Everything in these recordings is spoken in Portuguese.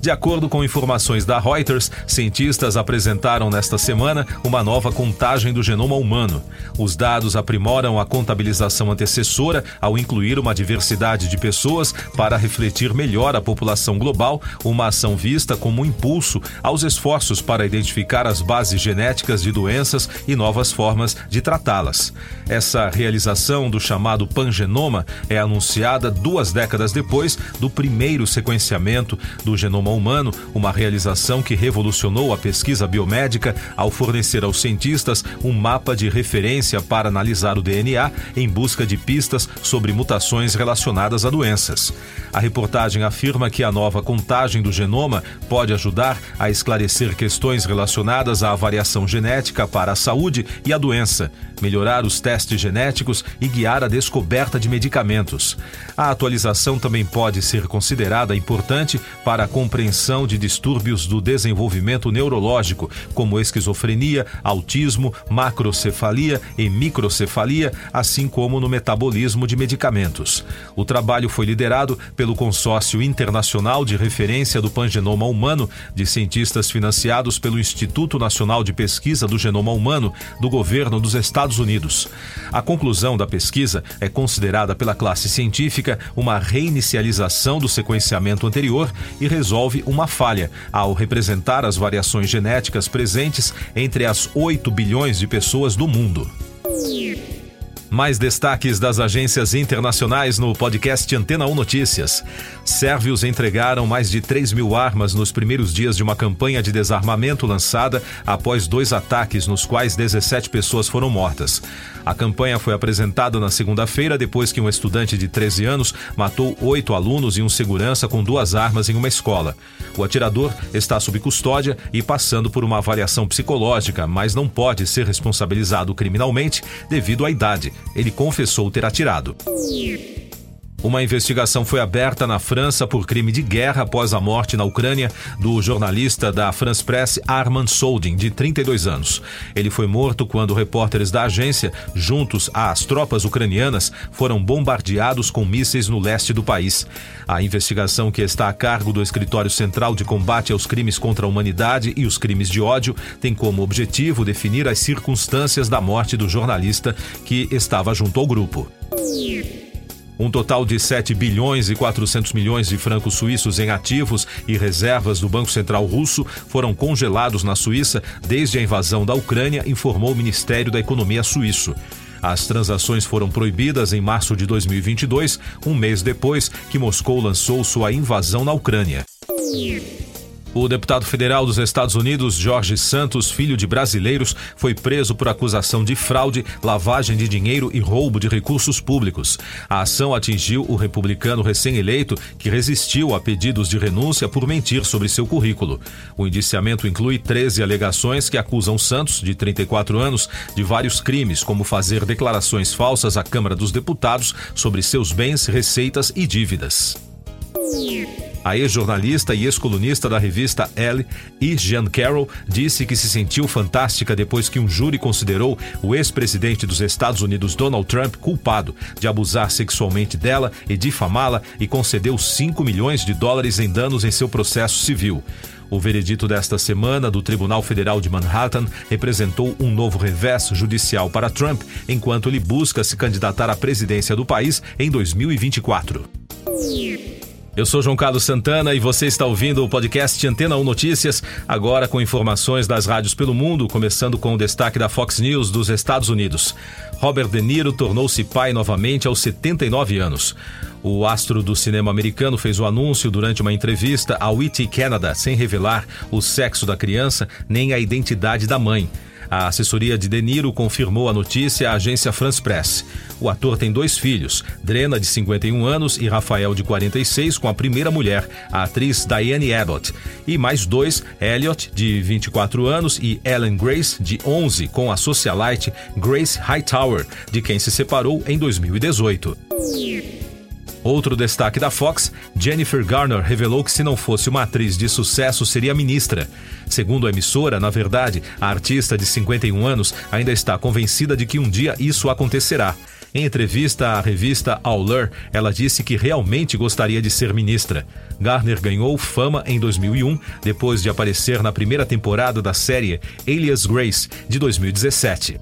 De acordo com informações da Reuters, cientistas apresentaram nesta semana uma nova contagem do genoma humano. Os dados aprimoram a contabilização antecessora ao incluir uma diversidade de pessoas para refletir melhor a população global, uma ação vista como um impulso aos esforços para identificar as bases genéticas de doenças e novas formas de tratá-las. Essa realização do chamado pangenoma é anunciada duas décadas depois do primeiro sequenciamento do genoma genoma humano, uma realização que revolucionou a pesquisa biomédica ao fornecer aos cientistas um mapa de referência para analisar o DNA em busca de pistas sobre mutações relacionadas a doenças. A reportagem afirma que a nova contagem do genoma pode ajudar a esclarecer questões relacionadas à variação genética para a saúde e a doença, melhorar os testes genéticos e guiar a descoberta de medicamentos. A atualização também pode ser considerada importante para a compreensão compreensão de distúrbios do desenvolvimento neurológico, como esquizofrenia, autismo, macrocefalia e microcefalia, assim como no metabolismo de medicamentos. O trabalho foi liderado pelo Consórcio Internacional de Referência do Pangenoma Humano, de cientistas financiados pelo Instituto Nacional de Pesquisa do Genoma Humano do governo dos Estados Unidos. A conclusão da pesquisa é considerada pela classe científica uma reinicialização do sequenciamento anterior e resolve houve uma falha ao representar as variações genéticas presentes entre as 8 bilhões de pessoas do mundo. Mais destaques das agências internacionais no podcast Antena 1 Notícias. Sérvios entregaram mais de 3 mil armas nos primeiros dias de uma campanha de desarmamento lançada após dois ataques nos quais 17 pessoas foram mortas. A campanha foi apresentada na segunda-feira depois que um estudante de 13 anos matou oito alunos e um segurança com duas armas em uma escola. O atirador está sob custódia e passando por uma avaliação psicológica, mas não pode ser responsabilizado criminalmente devido à idade ele confessou ter atirado. Uma investigação foi aberta na França por crime de guerra após a morte na Ucrânia do jornalista da France Press Armand Soldin, de 32 anos. Ele foi morto quando repórteres da agência, juntos às tropas ucranianas, foram bombardeados com mísseis no leste do país. A investigação, que está a cargo do Escritório Central de Combate aos Crimes contra a Humanidade e os Crimes de Ódio, tem como objetivo definir as circunstâncias da morte do jornalista que estava junto ao grupo. Um total de 7 bilhões e 400 milhões de francos suíços em ativos e reservas do Banco Central Russo foram congelados na Suíça desde a invasão da Ucrânia, informou o Ministério da Economia suíço. As transações foram proibidas em março de 2022, um mês depois que Moscou lançou sua invasão na Ucrânia. O deputado federal dos Estados Unidos, Jorge Santos, filho de brasileiros, foi preso por acusação de fraude, lavagem de dinheiro e roubo de recursos públicos. A ação atingiu o republicano recém-eleito, que resistiu a pedidos de renúncia por mentir sobre seu currículo. O indiciamento inclui 13 alegações que acusam Santos, de 34 anos, de vários crimes, como fazer declarações falsas à Câmara dos Deputados sobre seus bens, receitas e dívidas. A ex-jornalista e ex-colunista da revista Elle, E. Jean Carroll, disse que se sentiu fantástica depois que um júri considerou o ex-presidente dos Estados Unidos Donald Trump culpado de abusar sexualmente dela e difamá-la e concedeu 5 milhões de dólares em danos em seu processo civil. O veredito desta semana do Tribunal Federal de Manhattan representou um novo revés judicial para Trump, enquanto ele busca se candidatar à presidência do país em 2024. Eu sou João Carlos Santana e você está ouvindo o podcast Antena 1 Notícias, agora com informações das rádios pelo mundo, começando com o destaque da Fox News dos Estados Unidos. Robert De Niro tornou-se pai novamente aos 79 anos. O astro do cinema americano fez o anúncio durante uma entrevista ao ET Canada, sem revelar o sexo da criança nem a identidade da mãe. A assessoria de De Niro confirmou a notícia à agência France Press. O ator tem dois filhos, Drena, de 51 anos, e Rafael, de 46, com a primeira mulher, a atriz Diane Abbott. E mais dois, Elliot, de 24 anos, e Ellen Grace, de 11, com a socialite Grace Hightower, de quem se separou em 2018. Outro destaque da Fox, Jennifer Garner revelou que se não fosse uma atriz de sucesso, seria ministra. Segundo a emissora, na verdade, a artista de 51 anos ainda está convencida de que um dia isso acontecerá. Em entrevista à revista Allure, ela disse que realmente gostaria de ser ministra. Garner ganhou fama em 2001, depois de aparecer na primeira temporada da série Alias Grace, de 2017.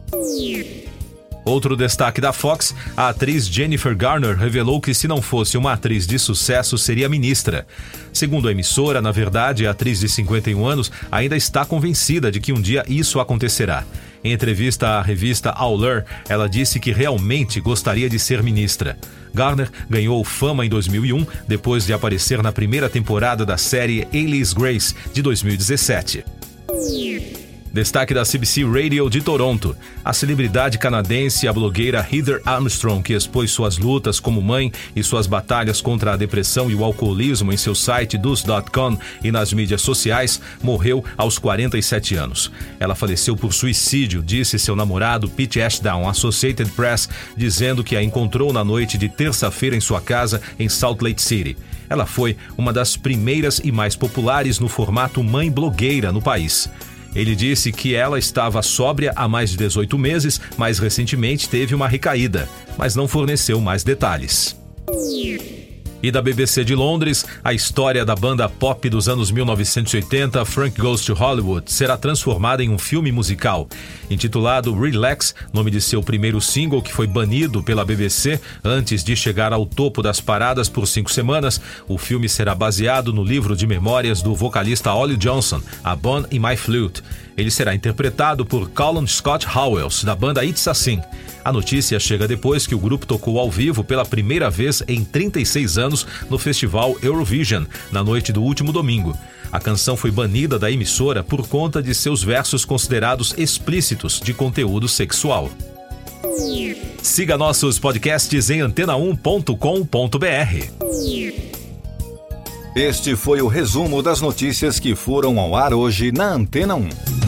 Outro destaque da Fox, a atriz Jennifer Garner revelou que se não fosse uma atriz de sucesso, seria ministra. Segundo a emissora, na verdade, a atriz de 51 anos ainda está convencida de que um dia isso acontecerá. Em entrevista à revista Allure, ela disse que realmente gostaria de ser ministra. Garner ganhou fama em 2001 depois de aparecer na primeira temporada da série Alias Grace de 2017. Destaque da CBC Radio de Toronto. A celebridade canadense, a blogueira Heather Armstrong, que expôs suas lutas como mãe e suas batalhas contra a depressão e o alcoolismo em seu site dus.com e nas mídias sociais, morreu aos 47 anos. Ela faleceu por suicídio, disse seu namorado Pete Ashdown, Associated Press, dizendo que a encontrou na noite de terça-feira em sua casa em Salt Lake City. Ela foi uma das primeiras e mais populares no formato mãe blogueira no país. Ele disse que ela estava sóbria há mais de 18 meses, mas recentemente teve uma recaída, mas não forneceu mais detalhes. E da BBC de Londres, a história da banda pop dos anos 1980, Frank Goes to Hollywood, será transformada em um filme musical. Intitulado Relax, nome de seu primeiro single que foi banido pela BBC antes de chegar ao topo das paradas por cinco semanas, o filme será baseado no livro de memórias do vocalista Ollie Johnson, A Bone in My Flute. Ele será interpretado por Colin Scott Howells, da banda It's Assim. A notícia chega depois que o grupo tocou ao vivo pela primeira vez em 36 anos no festival Eurovision, na noite do último domingo. A canção foi banida da emissora por conta de seus versos considerados explícitos de conteúdo sexual. Siga nossos podcasts em antena1.com.br. Este foi o resumo das notícias que foram ao ar hoje na Antena 1.